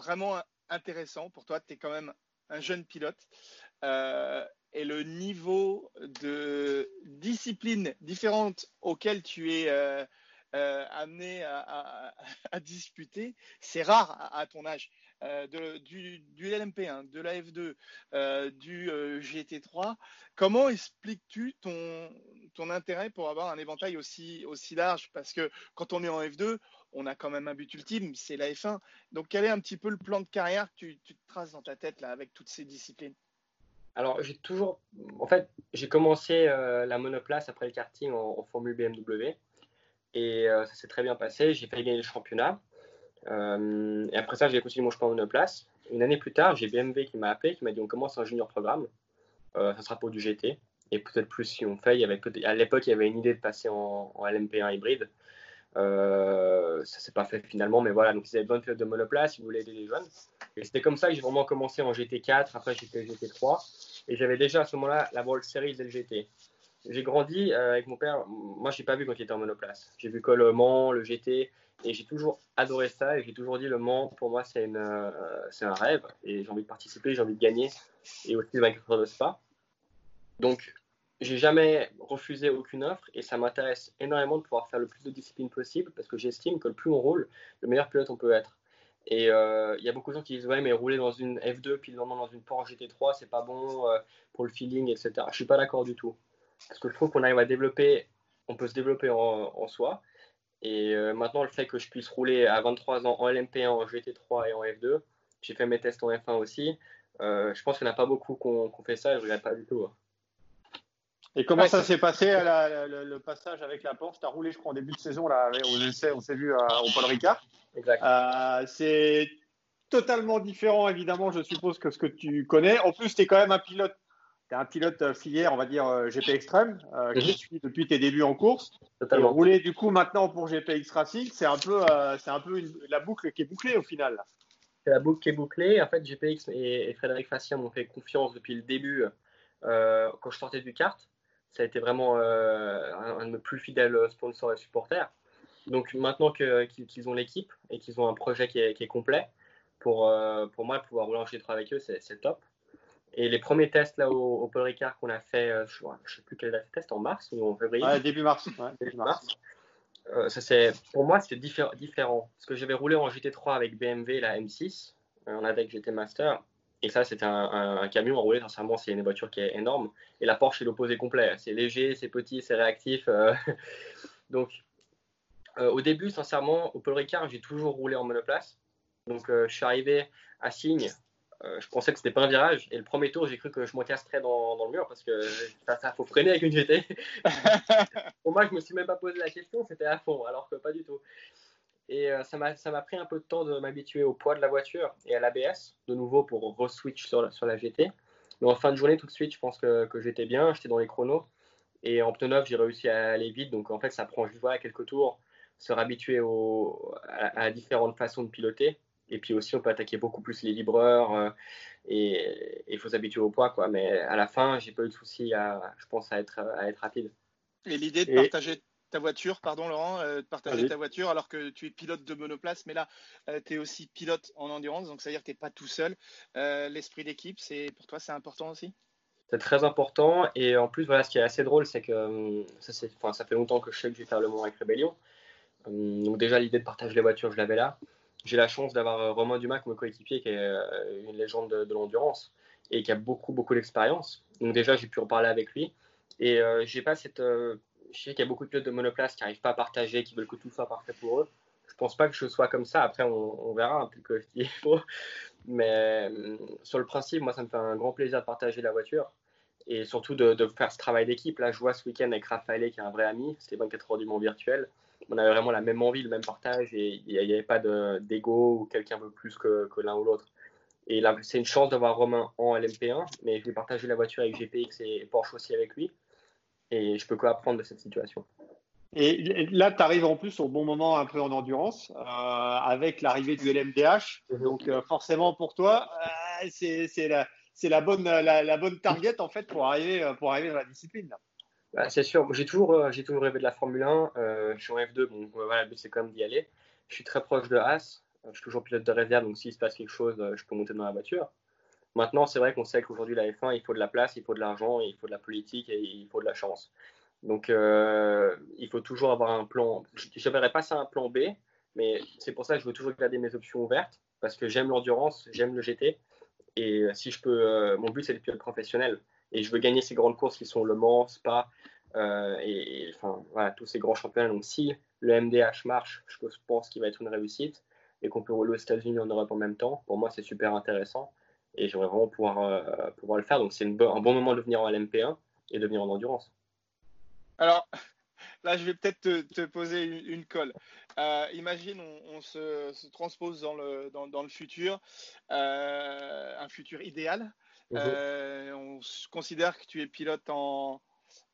vraiment intéressant pour toi. Tu es quand même un jeune pilote. Euh, et le niveau de discipline différente auquel tu es euh, euh, amené à, disputer, c'est rare à, ton âge. De, du, LMP1, de la F2, du GT3, comment expliques-tu ton, intérêt pour avoir un éventail aussi, large? Parce que quand on est en F2, on a quand même un but ultime, c'est la F1. Donc quel est un petit peu le plan de carrière que tu, te traces dans ta tête là, avec toutes ces disciplines? Alors, j'ai toujours. En fait, j'ai commencé euh, la monoplace après le karting en, Formule BMW. Et euh, ça s'est très bien passé. J'ai failli gagner le championnat. Euh, et après ça, j'ai continué mon chemin en monoplace. Une année plus tard, j'ai BMW qui m'a appelé, qui m'a dit on commence un junior programme. ça sera pour du GT. Et peut-être plus si on fait. À l'époque, il y avait une idée de passer en, en LMP1 hybride. Euh, ça s'est pas fait finalement, mais voilà, donc ils avaient besoin de de monoplace, ils voulaient aider les jeunes. Et c'était comme ça que j'ai vraiment commencé en GT4, après j'étais GT3, et j'avais déjà à ce moment-là la World Series LGT. J'ai grandi euh, avec mon père, moi je n'ai pas vu quand il était en monoplace. J'ai vu que le Mans, le GT, et j'ai toujours adoré ça, et j'ai toujours dit le Mans, pour moi c'est euh, un rêve, et j'ai envie de participer, j'ai envie de gagner, et aussi de 24 heures de Spa. Donc j'ai jamais refusé aucune offre et ça m'intéresse énormément de pouvoir faire le plus de disciplines possible parce que j'estime que le plus on roule, le meilleur pilote on peut être. Et euh, il y a beaucoup de gens qui disent ouais mais rouler dans une F2 puis le lendemain dans une Porsche GT3 c'est pas bon pour le feeling etc. Je suis pas d'accord du tout parce que je trouve qu'on arrive à développer, on peut se développer en, soi. Et euh, maintenant le fait que je puisse rouler à 23 ans en LMP1, en GT3 et en F2, j'ai fait mes tests en F1 aussi. je pense qu'il n'y en a pas beaucoup qu'on fait ça et je regrette pas du tout. Hein. Et comment ça s'est passé le, passage avec la Porsche? Tu as roulé, je crois, en début de saison là, aux essais, on s'est vu euh, au Paul Ricard. Exact. Euh, c'est totalement différent, évidemment, je suppose, que ce que tu connais. En plus, tu es quand même un pilote. Tu es un pilote euh, filière, on va dire GP Extreme, euh, qui mhm. suit depuis tes débuts en course. Totalement. Et rouler du coup maintenant pour GPX Racing, c'est un peu, c'est un peu la boucle qui est bouclée au final. C'est la boucle qui est bouclée. En fait, GPX et, Frédéric Facien m'ont fait confiance depuis le début quand je sortais du kart ça a été vraiment euh, un, de mes plus fidèles sponsors et supporters. Donc maintenant qu'ils ont l'équipe et qu'ils ont un projet qui est, complet, pour, euh, pour moi, pouvoir rouler en G3 avec eux, c'est top. Et les premiers tests là au, Paul Ricard qu'on a fait, euh, je ne sais plus quelle date test, en mars ou en février Début mars. début mars. ça, c'est, pour moi, c'est différent. Parce que j'avais roulé en GT3 avec BMW, la M6, en avec GT Master. Et ça, c'était un, camion à rouler. Sincèrement, c'est une voiture qui est énorme. Et la Porsche, c'est l'opposé complet. C'est léger, c'est petit, c'est réactif. Euh. Donc, euh, au début, sincèrement, au Paul Ricard, j'ai toujours roulé en monoplace. Donc, euh, je suis arrivé à Signe. Je pensais que c'était pas un virage. Et le premier tour, j'ai cru que je m'encastrais dans, dans le mur parce que ça, ça faut freiner avec une GT. Pour moi, je me suis même pas posé la question. C'était à fond, alors que pas du tout. Et euh, ça m'a pris un peu de temps de m'habituer au poids de la voiture et à l'ABS, de nouveau pour re-switch sur, la, sur la GT. Mais en fin de journée, tout de suite, je pense que, que j'étais bien, j'étais dans les chronos. Et en pneu neuf, j'ai réussi à aller vite. Donc en fait, ça prend juste voilà, quelques tours, se réhabituer au, à, différentes façons de piloter. Et puis aussi, on peut attaquer beaucoup plus les libreurs euh, et il faut s'habituer au poids. Quoi. Mais à la fin, j'ai pas eu de souci, à, je pense, à être, à être rapide. Et l'idée de partager ta voiture, pardon Laurent, euh, de partager ta voiture alors que tu es pilote de monoplace, mais là, euh, tu es aussi pilote en endurance, donc ça veut dire que tu n'es pas tout seul. Euh, l'esprit d'équipe, c'est pour toi, c'est important aussi? C'est très important. Et en plus, voilà, ce qui est assez drôle, c'est que ça, ça fait longtemps que je sais que je vais faire le Mont avec Rébellion. donc déjà, l'idée de partager les voitures, je l'avais là. J'ai la chance d'avoir Romain Dumas comme coéquipier, qui est une légende de, l'endurance et qui a beaucoup, beaucoup d'expérience. Donc déjà, j'ai pu en parler avec lui. Et j'ai pas cette je sais qu'il y a beaucoup de pilotes de monoplace qui n'arrivent pas à partager, qui veulent que tout soit parfait pour eux. Je pense pas que je sois comme ça. Après, on, verra un peu que je dis faux. Mais euh, sur le principe, moi, ça me fait un grand plaisir de partager la voiture et surtout de, faire ce travail d'équipe. Là, je vois ce week-end avec Raphaël, qui est un vrai ami. C'était 24 heures du Mont virtuel. On avait vraiment la même envie, le même partage et il n'y avait pas d'ego où quelqu'un veut plus que, que l'un ou l'autre. Et là, c'est une chance d'avoir Romain en LMP1, mais je vais partager la voiture avec GPX et Porsche aussi avec lui et je peux quoi apprendre de cette situation. Et là, tu arrives en plus au bon moment un peu en endurance euh, avec l'arrivée du LMDH. Mhm. Donc euh, forcément pour toi, euh, c'est la, la, bonne, la, bonne target en fait pour arriver, pour arriver dans la discipline. Bah, c'est sûr, j'ai toujours, j'ai toujours rêvé de la Formule 1. je suis en F2, donc voilà, le but c'est quand même d'y aller. Je suis très proche de Haas. je suis toujours pilote de réserve, donc s'il se passe quelque chose, je peux monter dans la voiture. Maintenant, c'est vrai qu'on sait qu'aujourd'hui, la F1, il faut de la place, il faut de l'argent, il faut de la politique et il faut de la chance. Donc, euh, il faut toujours avoir un plan. Je ne verrai pas ça un plan B, mais c'est pour ça que je veux toujours garder mes options ouvertes parce que j'aime l'endurance, j'aime le GT. Et si je peux, euh, mon but, c'est le pilote professionnel. Et je veux gagner ces grandes courses qui sont le Mans, Spa, euh, et, enfin, tous ces grands championnats. Donc, si le MDH marche, je pense qu'il va être une réussite et qu'on peut rouler aux États-Unis en Europe en même temps. Pour moi, c'est super intéressant et j'aimerais vraiment pouvoir, euh, le faire. Donc c'est un bon moment de venir en LMP1 et de venir en endurance. Alors là, je vais peut-être te, poser une, colle. Euh, imagine, on, se, transpose dans le, futur, un futur idéal. Mhm. on considère que tu es pilote en,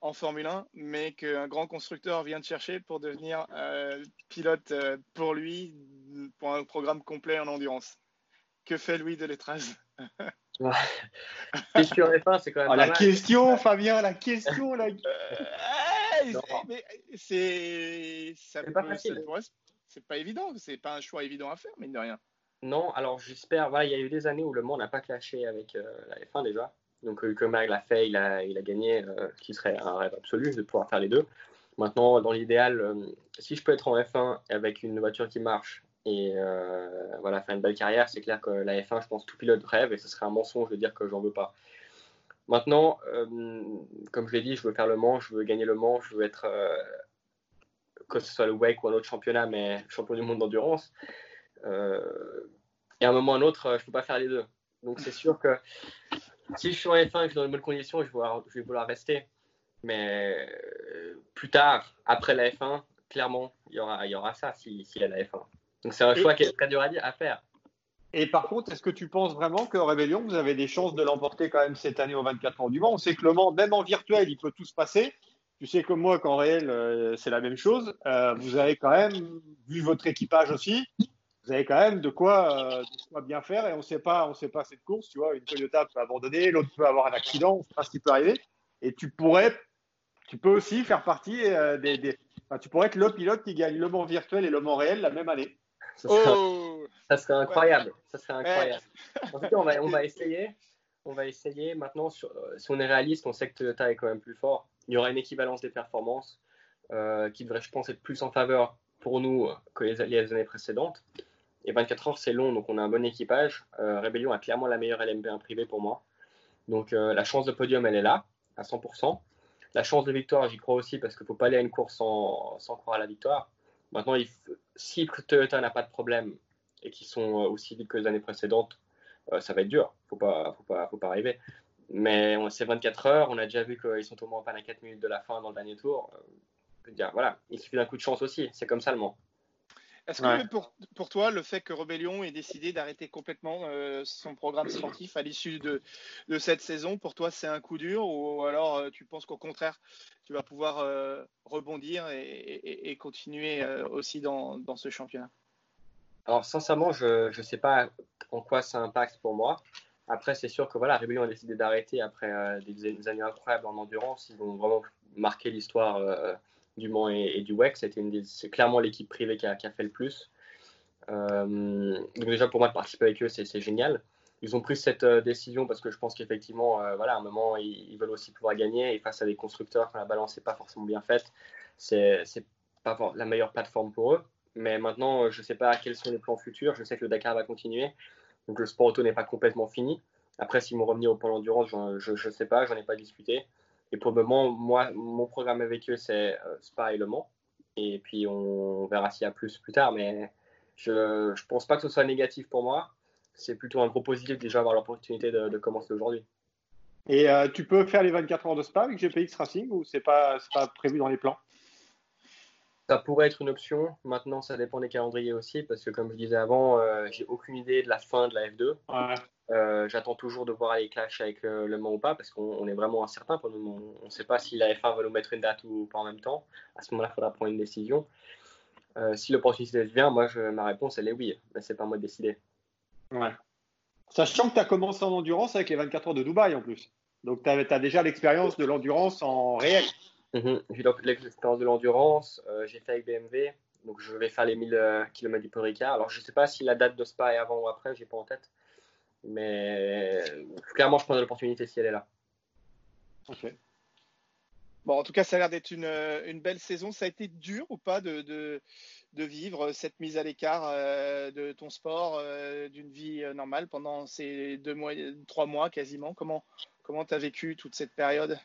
en Formule 1, mais qu'un grand constructeur vient te chercher pour devenir pilote pour lui, pour un programme complet en endurance. Que fait Louis de Lettrage C'est sur F1, c'est quand même. Oh, la question, Fabien, la question. La... c'est. pas facile. C'est pas évident, c'est pas un choix évident à faire, mine de rien. Non, alors j'espère. Voilà, il y a eu des années où le monde n'a pas clashé avec euh, la F1 déjà. Donc, euh, comme l'a fait, il a, il a gagné, euh, qui serait un rêve absolu de pouvoir faire les deux. Maintenant, dans l'idéal, si je peux être en F1 avec une voiture qui marche et euh, voilà, faire une belle carrière. C'est clair que la F1, je pense, tout pilote rêve et ce serait un mensonge de dire que j'en veux pas. Maintenant, euh, comme je l'ai dit, je veux faire le Mans, je veux gagner le Mans, je veux être, euh, que ce soit le WEC ou un autre championnat, mais champion du monde d'endurance. Et à un moment ou à un autre, je ne peux pas faire les deux. Donc c'est sûr que si je suis en F1 et que je suis dans de bonnes conditions, je vais vouloir, je vais vouloir rester. Mais plus tard, après la F1, clairement, il y aura, il y aura ça s'il si y a la F1. Donc c'est un choix qui est très dur à, faire. Et par contre, est-ce que tu penses vraiment que Rébellion, vous avez des chances de l'emporter quand même cette année au 24 ans du Mans? On sait que le Mans, même en virtuel, il peut tout se passer. Tu sais comme moi qu'en réel, euh, c'est la même chose. Euh, vous avez quand même, vu votre équipage aussi, vous avez quand même de quoi, euh, bien faire et on ne sait pas, on sait pas cette course. Tu vois, une Toyota peut abandonner, l'autre peut avoir un accident, on ne sait pas ce qui peut arriver. Et tu pourrais, tu peux aussi faire partie des, des tu pourrais être le pilote qui gagne le Mans virtuel et le Mans réel la même année. Ça serait, oh ça serait incroyable. Ça serait incroyable. En tout cas, on va, on va essayer. On va essayer. Maintenant, sur, euh, si on est réaliste, on sait que Toyota est quand même plus fort. Il y aura une équivalence des performances euh, qui devrait, je pense, être plus en faveur pour nous que les, années précédentes. Et 24 heures, c'est long, donc on a un bon équipage. Euh, Rebellion a clairement la meilleure LMP1 privée pour moi. Donc la chance de podium, elle est là, à 100%. La chance de victoire, j'y crois aussi, parce qu'il ne faut pas aller à une course sans, croire à la victoire. Maintenant, il si Toyota n'a pas de problème et qu'ils sont euh, aussi vite que les années précédentes, euh, ça va être dur. Faut pas, faut pas, faut pas arriver. Mais c'est 24 heures. On a déjà vu qu'ils sont au moins pas à 4 minutes de la fin dans le dernier tour. Euh, voilà, il suffit d'un coup de chance aussi. C'est comme ça le monde. Est-ce que pour, pour, toi, le fait que Rebellion ait décidé d'arrêter complètement euh, son programme sportif à l'issue de, de, cette saison, pour toi, c'est un coup dur ou alors euh, tu penses qu'au contraire, tu vas pouvoir euh, rebondir et, et, continuer aussi dans, dans, ce championnat? Alors, sincèrement, je ne sais pas en quoi ça impacte pour moi. Après, c'est sûr que voilà, Rebellion a décidé d'arrêter après des, des, années incroyables en endurance. Ils ont vraiment marqué l'histoire du Mans et, du WEC. C'est clairement l'équipe privée qui a, fait le plus. Euh, donc déjà pour moi de participer avec eux, c'est, génial. Ils ont pris cette euh, décision parce que je pense qu'effectivement, euh, voilà, à un moment, ils, veulent aussi pouvoir gagner et face à des constructeurs quand la balance n'est pas forcément bien faite, c'est, pas la meilleure plateforme pour eux. Mais maintenant, je ne sais pas quels sont les plans futurs. Je sais que le Dakar va continuer. Donc le sport auto n'est pas complètement fini. Après, s'ils m'ont revenir au plan d'endurance, je ne sais pas, j'en ai pas discuté. Et pour le moment, moi, mon programme avec eux, c'est euh, Spa et Le Mans. Et puis, on verra s'il y a plus plus tard. Mais je ne pense pas que ce soit négatif pour moi. C'est plutôt un gros positif déjà avoir l'opportunité de, commencer aujourd'hui. Et euh, tu peux faire les 24 heures de Spa avec GPX Racing ou c'est pas, pas prévu dans les plans? Ça pourrait être une option. Maintenant, ça dépend des calendriers aussi, parce que comme je disais avant, euh, j'ai aucune idée de la fin de la F2. Ouais. Euh, j'attends toujours de voir les clashs avec euh, le Mans ou pas parce qu'on est vraiment incertain pour. On ne sait pas si la F1 va nous mettre une date ou pas en même temps. À ce moment-là, il faudra prendre une décision. Si l'opportunité vient, moi, je, ma réponse, elle est oui. Mais c'est pas à moi de décider. Ouais. Sachant que tu as commencé en endurance avec les 24 heures de Dubaï en plus. Donc, tu as, déjà l'expérience de l'endurance en réel. Mhm. J'ai l'expérience de l'endurance. j'ai fait avec BMW. Donc je vais faire les 1000 km du Ricard. Alors je ne sais pas si la date de Spa est avant ou après, j'ai pas en tête. Mais clairement, je prends l'opportunité si elle est là. Ok. Bon, en tout cas, ça a l'air d'être une, belle saison. Ça a été dur ou pas de, de, vivre cette mise à l'écart euh, de ton sport, euh, d'une vie euh, normale pendant ces deux mois, trois mois quasiment? Comment tu as vécu toute cette période?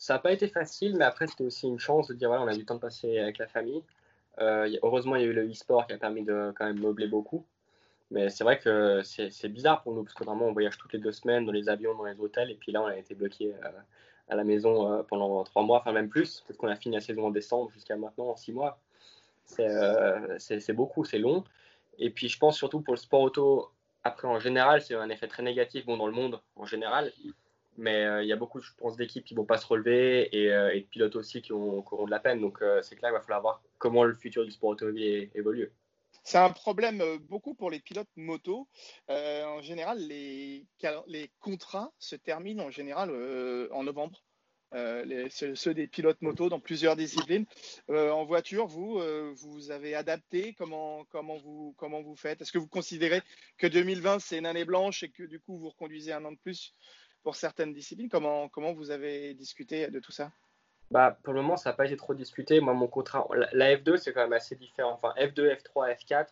Ça n'a pas été facile, mais après, c'était aussi une chance de dire voilà, on a du temps de passer avec la famille. heureusement, il y a eu le e-sport qui a permis de quand même meubler beaucoup. Mais c'est vrai que c'est bizarre pour nous, parce que vraiment, on voyage toutes les deux semaines dans les avions, dans les hôtels, et puis là, on a été bloqué à la maison euh, pendant trois mois, enfin même plus, parce qu'on a fini la saison en décembre jusqu'à maintenant en six mois. Euh, c'est beaucoup, c'est long. Et puis je pense surtout pour le sport auto, après en général, c'est un effet très négatif bon, dans le monde en général. Mais euh, il y a beaucoup, je pense, d'équipes qui ne vont pas se relever et, et, de pilotes aussi qui, ont, auront de la peine. Donc c'est clair, il va falloir voir comment le futur du sport automobile évolue. C'est un problème beaucoup pour les pilotes moto. en général, les, les, contrats se terminent en général en novembre. Euh, ceux, des pilotes moto dans plusieurs disciplines. Euh, en voiture, vous, euh, vous avez adapté comment, comment, vous, comment vous faites? Est-ce que vous considérez que 2020, c'est une année blanche et que du coup, vous reconduisez un an de plus pour certaines disciplines comment, vous avez discuté de tout ça? Bah, pour le moment, ça n'a pas été trop discuté. Moi, mon contrat, la F2, c'est quand même assez différent. Enfin, F2, F3, F4,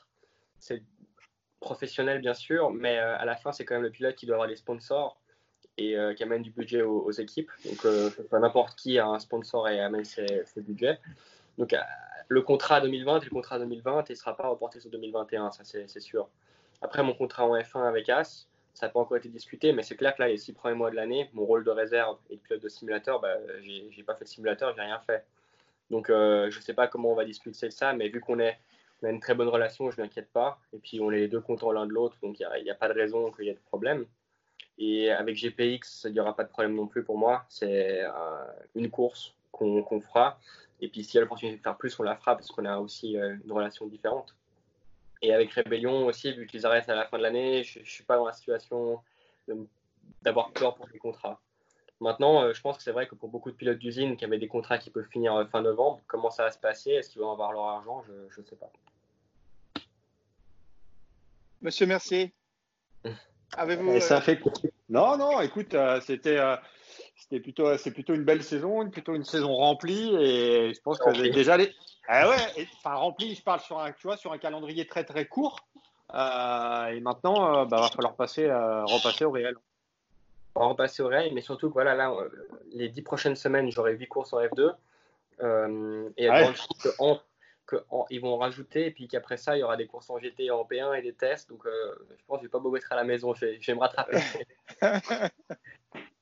c'est professionnel, bien sûr, mais à la fin, c'est quand même le pilote qui doit avoir les sponsors et euh, qui amène du budget aux, équipes. Donc, euh, n'importe qui a un sponsor et amène ses, budgets. Donc, euh, le contrat 2020 et le contrat 2020, il ne sera pas reporté sur 2021, ça c'est sûr. Après, mon contrat en F1 avec As, ça n'a pas encore été discuté, mais c'est clair que là, les six premiers mois de l'année, mon rôle de réserve et de pilote de simulateur, bah, j'ai pas fait de simulateur, j'ai rien fait. Donc, je ne sais pas comment on va discuter ça, mais vu qu'on a une très bonne relation, je ne m'inquiète pas. Et puis, on est les deux contents l'un de l'autre, donc il n'y a, pas de raison qu'il y ait de problème. Et avec GPX, il n'y aura pas de problème non plus pour moi. C'est euh, une course qu'on fera. Et puis s'il y a l'opportunité de faire plus, on la fera parce qu'on a aussi euh, une relation différente. Et avec Rébellion aussi, vu qu'ils arrêtent à la fin de l'année, je ne suis pas dans la situation d'avoir peur pour les contrats. Maintenant, euh, je pense que c'est vrai que pour beaucoup de pilotes d'usine qui avaient des contrats qui peuvent finir fin novembre, comment ça va se passer? Est-ce qu'ils vont avoir leur argent? Je ne sais pas. Monsieur Mercier, Avez-vous ça euh, fait Non, non. Écoute, euh, c'était euh, c'était plutôt c'est plutôt une belle saison, plutôt une saison remplie et je pense que déjà les ah ouais, enfin remplie. Je parle sur un tu vois sur un calendrier très très court et maintenant bah, va falloir passer repasser au réel. On va repasser au réel, mais surtout voilà là les dix prochaines semaines j'aurai huit courses en F2 et ouais. qu'ils vont rajouter, et puis qu'après ça, il y aura des courses en GT en P1 et des tests. Donc, euh, je pense que je vais pas beau être à la maison, je vais, me rattraper.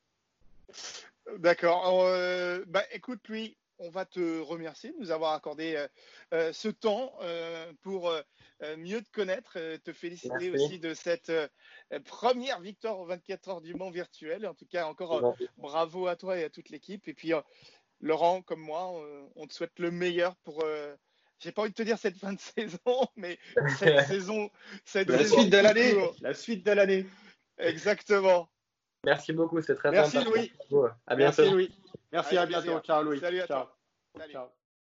D'accord. Euh, bah, écoute, lui, on va te remercier de nous avoir accordé euh, ce temps pour mieux te connaître, te féliciter aussi de cette première victoire aux 24 heures du Mans virtuel. En tout cas, encore bravo à toi et à toute l'équipe. Et puis, Laurent, comme moi, on te souhaite le meilleur pour j'ai pas envie de te dire cette fin de saison, mais cette saison, cette la suite de l'année, la suite de l'année. Exactement. Merci beaucoup, c'est très Merci Louis. À bientôt. Merci Louis. Merci à bientôt. Ciao Louis. Salut à Ciao. Toi. Salut. Ciao.